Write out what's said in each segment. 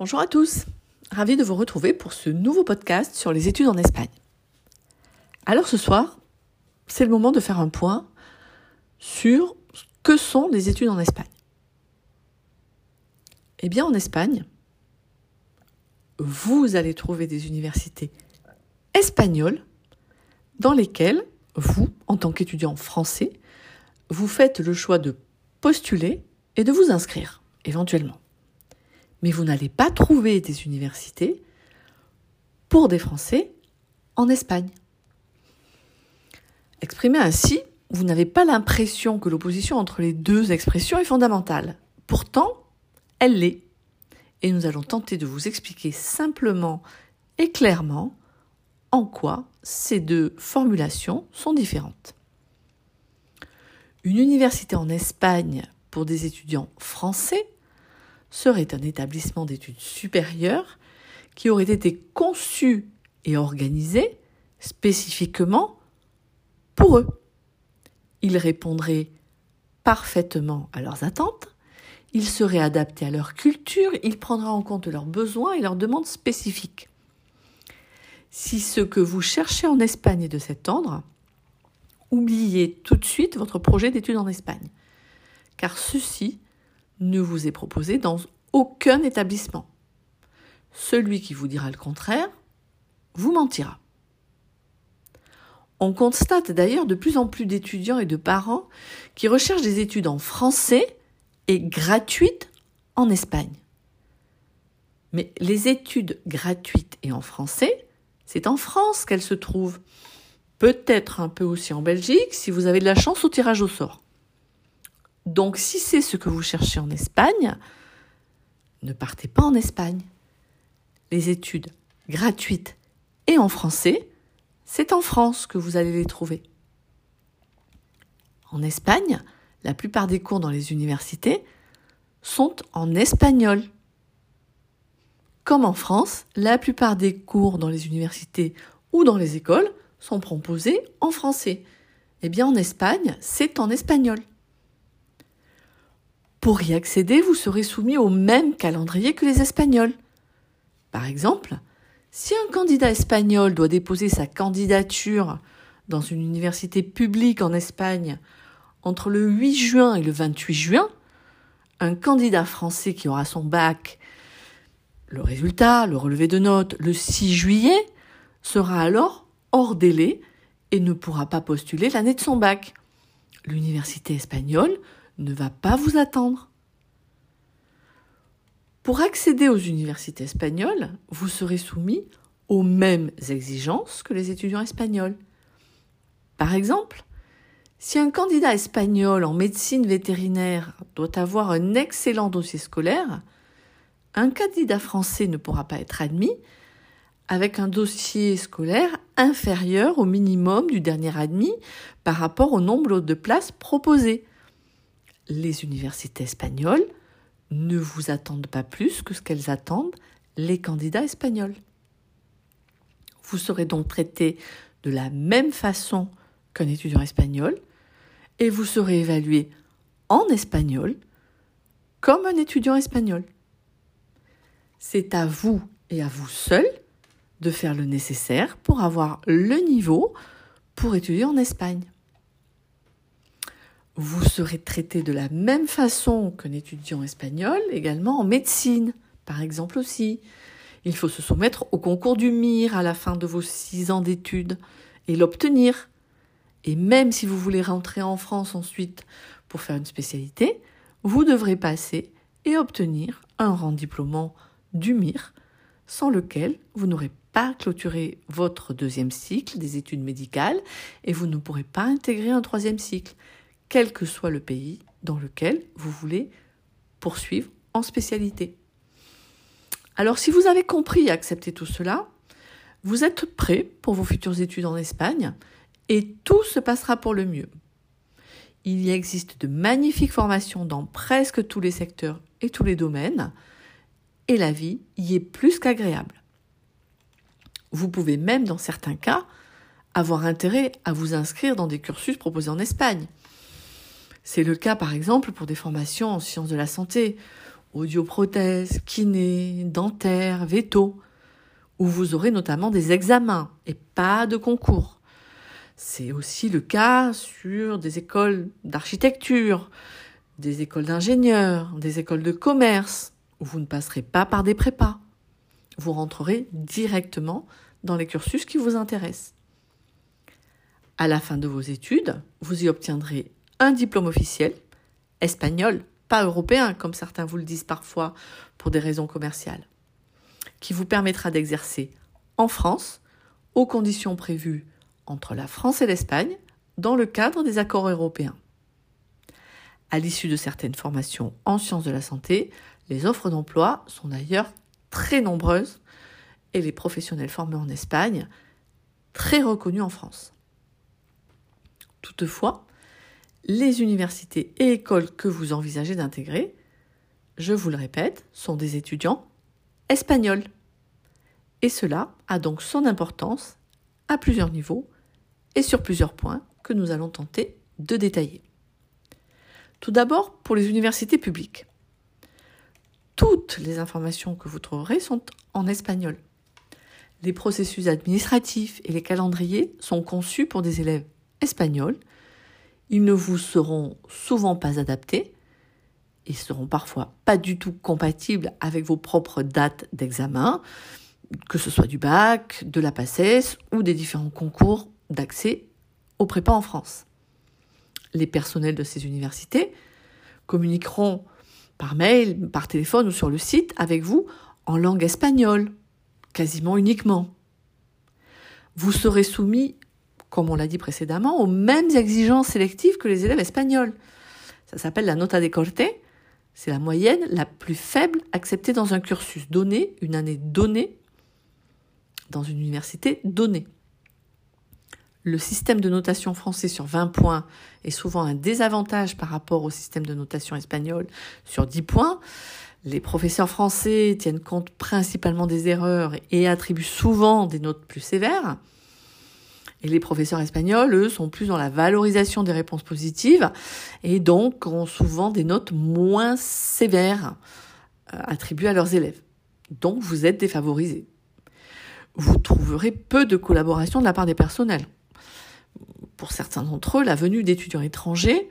Bonjour à tous, ravi de vous retrouver pour ce nouveau podcast sur les études en Espagne. Alors ce soir, c'est le moment de faire un point sur que sont les études en Espagne. Eh bien en Espagne, vous allez trouver des universités espagnoles dans lesquelles vous, en tant qu'étudiant français, vous faites le choix de postuler et de vous inscrire, éventuellement mais vous n'allez pas trouver des universités pour des Français en Espagne. Exprimé ainsi, vous n'avez pas l'impression que l'opposition entre les deux expressions est fondamentale. Pourtant, elle l'est. Et nous allons tenter de vous expliquer simplement et clairement en quoi ces deux formulations sont différentes. Une université en Espagne pour des étudiants français serait un établissement d'études supérieures qui aurait été conçu et organisé spécifiquement pour eux. Il répondrait parfaitement à leurs attentes, il serait adapté à leur culture, il prendra en compte leurs besoins et leurs demandes spécifiques. Si ce que vous cherchez en Espagne est de cet ordre, oubliez tout de suite votre projet d'études en Espagne, car ceci ne vous est proposé dans aucun établissement. Celui qui vous dira le contraire vous mentira. On constate d'ailleurs de plus en plus d'étudiants et de parents qui recherchent des études en français et gratuites en Espagne. Mais les études gratuites et en français, c'est en France qu'elles se trouvent. Peut-être un peu aussi en Belgique si vous avez de la chance au tirage au sort. Donc si c'est ce que vous cherchez en Espagne, ne partez pas en Espagne. Les études gratuites et en français, c'est en France que vous allez les trouver. En Espagne, la plupart des cours dans les universités sont en espagnol. Comme en France, la plupart des cours dans les universités ou dans les écoles sont proposés en français. Eh bien, en Espagne, c'est en espagnol. Pour y accéder, vous serez soumis au même calendrier que les Espagnols. Par exemple, si un candidat espagnol doit déposer sa candidature dans une université publique en Espagne entre le 8 juin et le 28 juin, un candidat français qui aura son bac, le résultat, le relevé de notes, le 6 juillet, sera alors hors délai et ne pourra pas postuler l'année de son bac. L'université espagnole ne va pas vous attendre. Pour accéder aux universités espagnoles, vous serez soumis aux mêmes exigences que les étudiants espagnols. Par exemple, si un candidat espagnol en médecine vétérinaire doit avoir un excellent dossier scolaire, un candidat français ne pourra pas être admis avec un dossier scolaire inférieur au minimum du dernier admis par rapport au nombre de places proposées les universités espagnoles ne vous attendent pas plus que ce qu'elles attendent les candidats espagnols. Vous serez donc traité de la même façon qu'un étudiant espagnol et vous serez évalué en espagnol comme un étudiant espagnol. C'est à vous et à vous seul de faire le nécessaire pour avoir le niveau pour étudier en Espagne vous serez traité de la même façon qu'un étudiant espagnol, également en médecine, par exemple aussi. Il faut se soumettre au concours du MIR à la fin de vos six ans d'études et l'obtenir. Et même si vous voulez rentrer en France ensuite pour faire une spécialité, vous devrez passer et obtenir un rang diplômant du MIR, sans lequel vous n'aurez pas clôturé votre deuxième cycle des études médicales et vous ne pourrez pas intégrer un troisième cycle quel que soit le pays dans lequel vous voulez poursuivre en spécialité. Alors si vous avez compris et accepté tout cela, vous êtes prêt pour vos futures études en Espagne et tout se passera pour le mieux. Il y existe de magnifiques formations dans presque tous les secteurs et tous les domaines et la vie y est plus qu'agréable. Vous pouvez même, dans certains cas, avoir intérêt à vous inscrire dans des cursus proposés en Espagne. C'est le cas par exemple pour des formations en sciences de la santé audioprothèse, kiné, dentaire, veto, où vous aurez notamment des examens et pas de concours. C'est aussi le cas sur des écoles d'architecture, des écoles d'ingénieurs, des écoles de commerce, où vous ne passerez pas par des prépas. Vous rentrerez directement dans les cursus qui vous intéressent. À la fin de vos études, vous y obtiendrez un diplôme officiel, espagnol, pas européen comme certains vous le disent parfois pour des raisons commerciales, qui vous permettra d'exercer en France aux conditions prévues entre la France et l'Espagne dans le cadre des accords européens. À l'issue de certaines formations en sciences de la santé, les offres d'emploi sont d'ailleurs très nombreuses et les professionnels formés en Espagne très reconnus en France. Toutefois, les universités et écoles que vous envisagez d'intégrer, je vous le répète, sont des étudiants espagnols. Et cela a donc son importance à plusieurs niveaux et sur plusieurs points que nous allons tenter de détailler. Tout d'abord, pour les universités publiques. Toutes les informations que vous trouverez sont en espagnol. Les processus administratifs et les calendriers sont conçus pour des élèves espagnols. Ils ne vous seront souvent pas adaptés. Ils seront parfois pas du tout compatibles avec vos propres dates d'examen, que ce soit du bac, de la PACES ou des différents concours d'accès au prépa en France. Les personnels de ces universités communiqueront par mail, par téléphone ou sur le site avec vous en langue espagnole, quasiment uniquement. Vous serez soumis, comme on l'a dit précédemment, aux mêmes exigences sélectives que les élèves espagnols. Ça s'appelle la nota de corte. C'est la moyenne la plus faible acceptée dans un cursus donné, une année donnée, dans une université donnée le système de notation français sur 20 points est souvent un désavantage par rapport au système de notation espagnol sur 10 points. Les professeurs français tiennent compte principalement des erreurs et attribuent souvent des notes plus sévères. Et les professeurs espagnols, eux, sont plus dans la valorisation des réponses positives et donc ont souvent des notes moins sévères euh, attribuées à leurs élèves. Donc vous êtes défavorisés. Vous trouverez peu de collaboration de la part des personnels pour certains d'entre eux, la venue d'étudiants étrangers,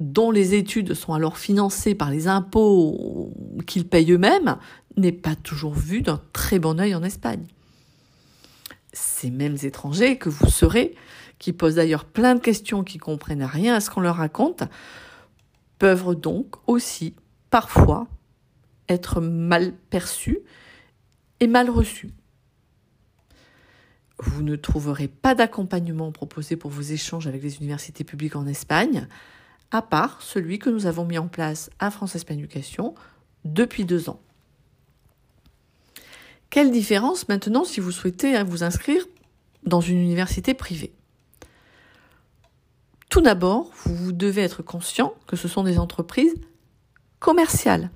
dont les études sont alors financées par les impôts qu'ils payent eux-mêmes, n'est pas toujours vue d'un très bon œil en Espagne. Ces mêmes étrangers que vous serez, qui posent d'ailleurs plein de questions qui comprennent rien à ce qu'on leur raconte, peuvent donc aussi parfois être mal perçus et mal reçus. Vous ne trouverez pas d'accompagnement proposé pour vos échanges avec les universités publiques en Espagne, à part celui que nous avons mis en place à France Espagne Education depuis deux ans. Quelle différence maintenant si vous souhaitez hein, vous inscrire dans une université privée? Tout d'abord, vous devez être conscient que ce sont des entreprises commerciales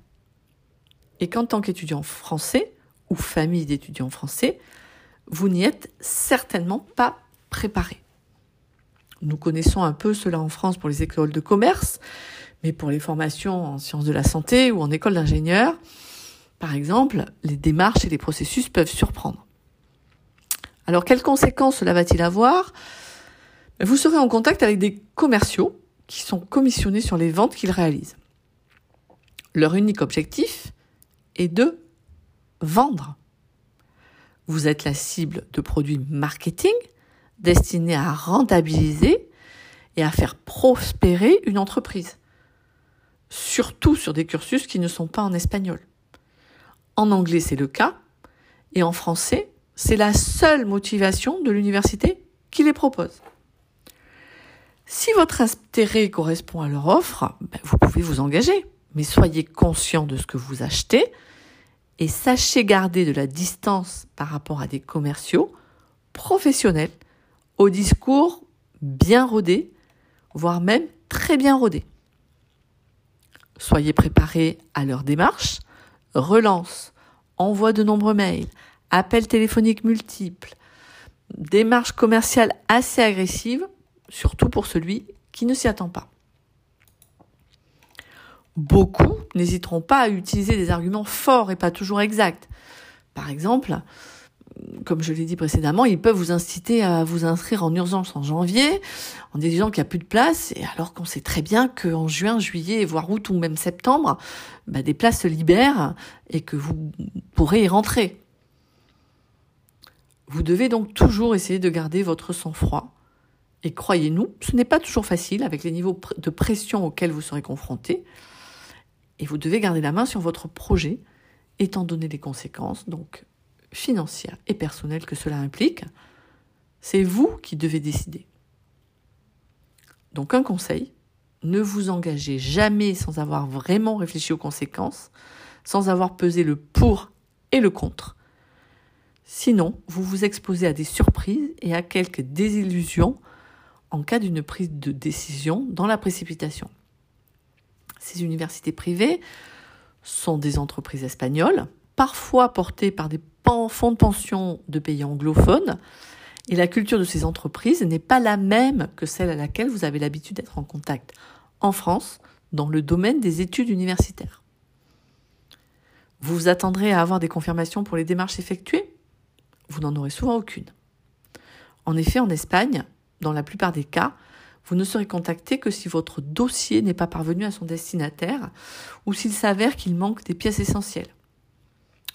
et qu'en tant qu'étudiant français ou famille d'étudiants français, vous n'y êtes certainement pas préparé. Nous connaissons un peu cela en France pour les écoles de commerce, mais pour les formations en sciences de la santé ou en école d'ingénieur, par exemple, les démarches et les processus peuvent surprendre. Alors, quelles conséquences cela va-t-il avoir? Vous serez en contact avec des commerciaux qui sont commissionnés sur les ventes qu'ils réalisent. Leur unique objectif est de vendre. Vous êtes la cible de produits marketing destinés à rentabiliser et à faire prospérer une entreprise. Surtout sur des cursus qui ne sont pas en espagnol. En anglais, c'est le cas. Et en français, c'est la seule motivation de l'université qui les propose. Si votre intérêt correspond à leur offre, ben, vous pouvez vous engager. Mais soyez conscient de ce que vous achetez et sachez garder de la distance par rapport à des commerciaux professionnels au discours bien rodé, voire même très bien rodé. Soyez préparés à leur démarche, relance, envoi de nombreux mails, appels téléphoniques multiples, démarche commerciale assez agressive, surtout pour celui qui ne s'y attend pas. Beaucoup n'hésiteront pas à utiliser des arguments forts et pas toujours exacts. Par exemple, comme je l'ai dit précédemment, ils peuvent vous inciter à vous inscrire en urgence en janvier, en disant qu'il n'y a plus de place, et alors qu'on sait très bien qu'en juin, juillet, voire août ou même septembre, bah, des places se libèrent et que vous pourrez y rentrer. Vous devez donc toujours essayer de garder votre sang-froid. Et croyez-nous, ce n'est pas toujours facile avec les niveaux de pression auxquels vous serez confrontés. Et vous devez garder la main sur votre projet, étant donné les conséquences. Donc, financière et personnelle que cela implique, c'est vous qui devez décider. Donc un conseil, ne vous engagez jamais sans avoir vraiment réfléchi aux conséquences, sans avoir pesé le pour et le contre. Sinon, vous vous exposez à des surprises et à quelques désillusions en cas d'une prise de décision dans la précipitation. Ces universités privées sont des entreprises espagnoles, parfois portées par des fonds de pension de pays anglophones, et la culture de ces entreprises n'est pas la même que celle à laquelle vous avez l'habitude d'être en contact en France dans le domaine des études universitaires. Vous vous attendrez à avoir des confirmations pour les démarches effectuées? Vous n'en aurez souvent aucune. En effet, en Espagne, dans la plupart des cas, vous ne serez contacté que si votre dossier n'est pas parvenu à son destinataire ou s'il s'avère qu'il manque des pièces essentielles.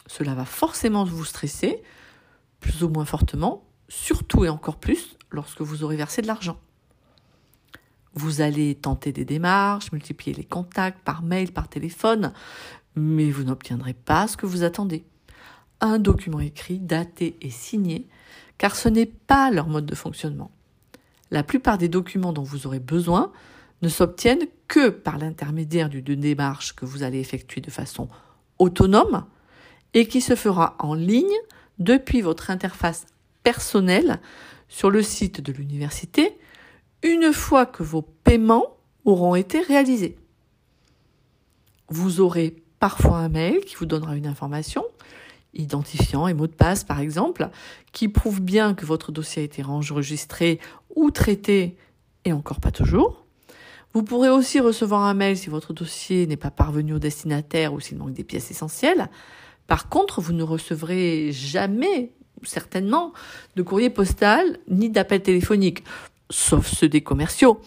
Cela va forcément vous stresser, plus ou moins fortement, surtout et encore plus lorsque vous aurez versé de l'argent. Vous allez tenter des démarches, multiplier les contacts par mail, par téléphone, mais vous n'obtiendrez pas ce que vous attendez. Un document écrit, daté et signé, car ce n'est pas leur mode de fonctionnement. La plupart des documents dont vous aurez besoin ne s'obtiennent que par l'intermédiaire d'une démarche que vous allez effectuer de façon autonome, et qui se fera en ligne depuis votre interface personnelle sur le site de l'université une fois que vos paiements auront été réalisés. Vous aurez parfois un mail qui vous donnera une information, identifiant et mot de passe par exemple, qui prouve bien que votre dossier a été enregistré ou traité, et encore pas toujours. Vous pourrez aussi recevoir un mail si votre dossier n'est pas parvenu au destinataire ou s'il manque des pièces essentielles, par contre, vous ne recevrez jamais, certainement, de courrier postal ni d'appel téléphonique, sauf ceux des commerciaux.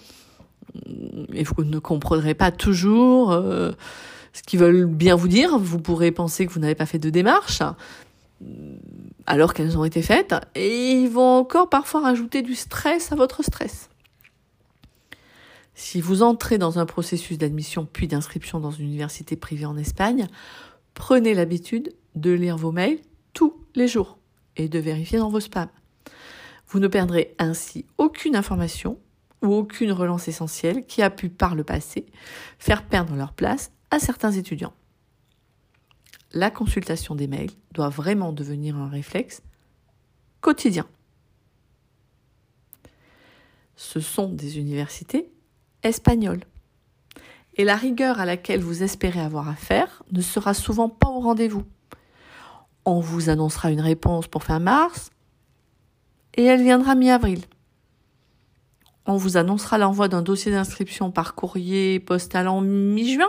Et vous ne comprendrez pas toujours euh, ce qu'ils veulent bien vous dire. Vous pourrez penser que vous n'avez pas fait de démarche, alors qu'elles ont été faites, et ils vont encore parfois rajouter du stress à votre stress. Si vous entrez dans un processus d'admission puis d'inscription dans une université privée en Espagne, Prenez l'habitude de lire vos mails tous les jours et de vérifier dans vos spams. Vous ne perdrez ainsi aucune information ou aucune relance essentielle qui a pu par le passé faire perdre leur place à certains étudiants. La consultation des mails doit vraiment devenir un réflexe quotidien. Ce sont des universités espagnoles et la rigueur à laquelle vous espérez avoir affaire ne sera souvent pas au rendez-vous. On vous annoncera une réponse pour fin mars et elle viendra mi-avril. On vous annoncera l'envoi d'un dossier d'inscription par courrier postal en mi-juin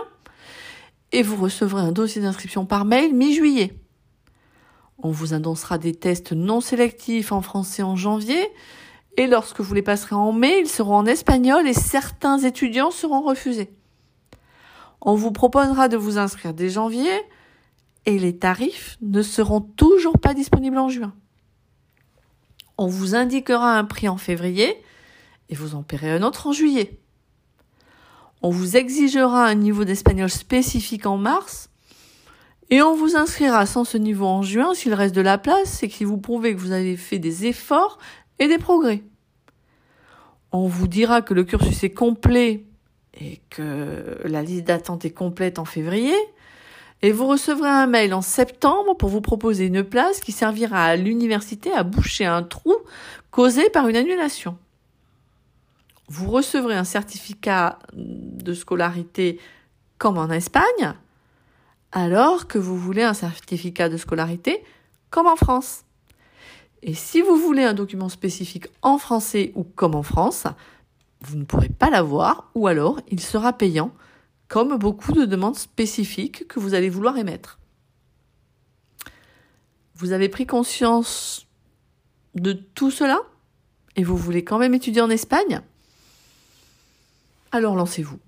et vous recevrez un dossier d'inscription par mail mi-juillet. On vous annoncera des tests non sélectifs en français en janvier et lorsque vous les passerez en mai, ils seront en espagnol et certains étudiants seront refusés. On vous proposera de vous inscrire dès janvier et les tarifs ne seront toujours pas disponibles en juin. On vous indiquera un prix en février et vous en paierez un autre en juillet. On vous exigera un niveau d'espagnol spécifique en mars et on vous inscrira sans ce niveau en juin s'il reste de la place et qui vous prouvez que vous avez fait des efforts et des progrès. On vous dira que le cursus est complet et que la liste d'attente est complète en février, et vous recevrez un mail en septembre pour vous proposer une place qui servira à l'université à boucher un trou causé par une annulation. Vous recevrez un certificat de scolarité comme en Espagne, alors que vous voulez un certificat de scolarité comme en France. Et si vous voulez un document spécifique en français ou comme en France, vous ne pourrez pas l'avoir ou alors il sera payant comme beaucoup de demandes spécifiques que vous allez vouloir émettre. Vous avez pris conscience de tout cela? Et vous voulez quand même étudier en Espagne? Alors lancez-vous.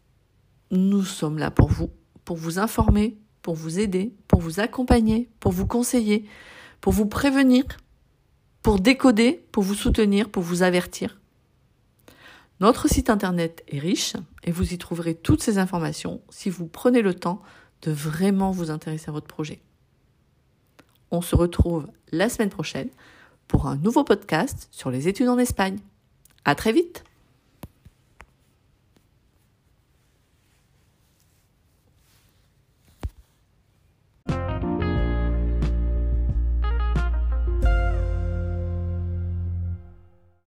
Nous sommes là pour vous, pour vous informer, pour vous aider, pour vous accompagner, pour vous conseiller, pour vous prévenir, pour décoder, pour vous soutenir, pour vous avertir. Notre site internet est riche et vous y trouverez toutes ces informations si vous prenez le temps de vraiment vous intéresser à votre projet. On se retrouve la semaine prochaine pour un nouveau podcast sur les études en Espagne. À très vite!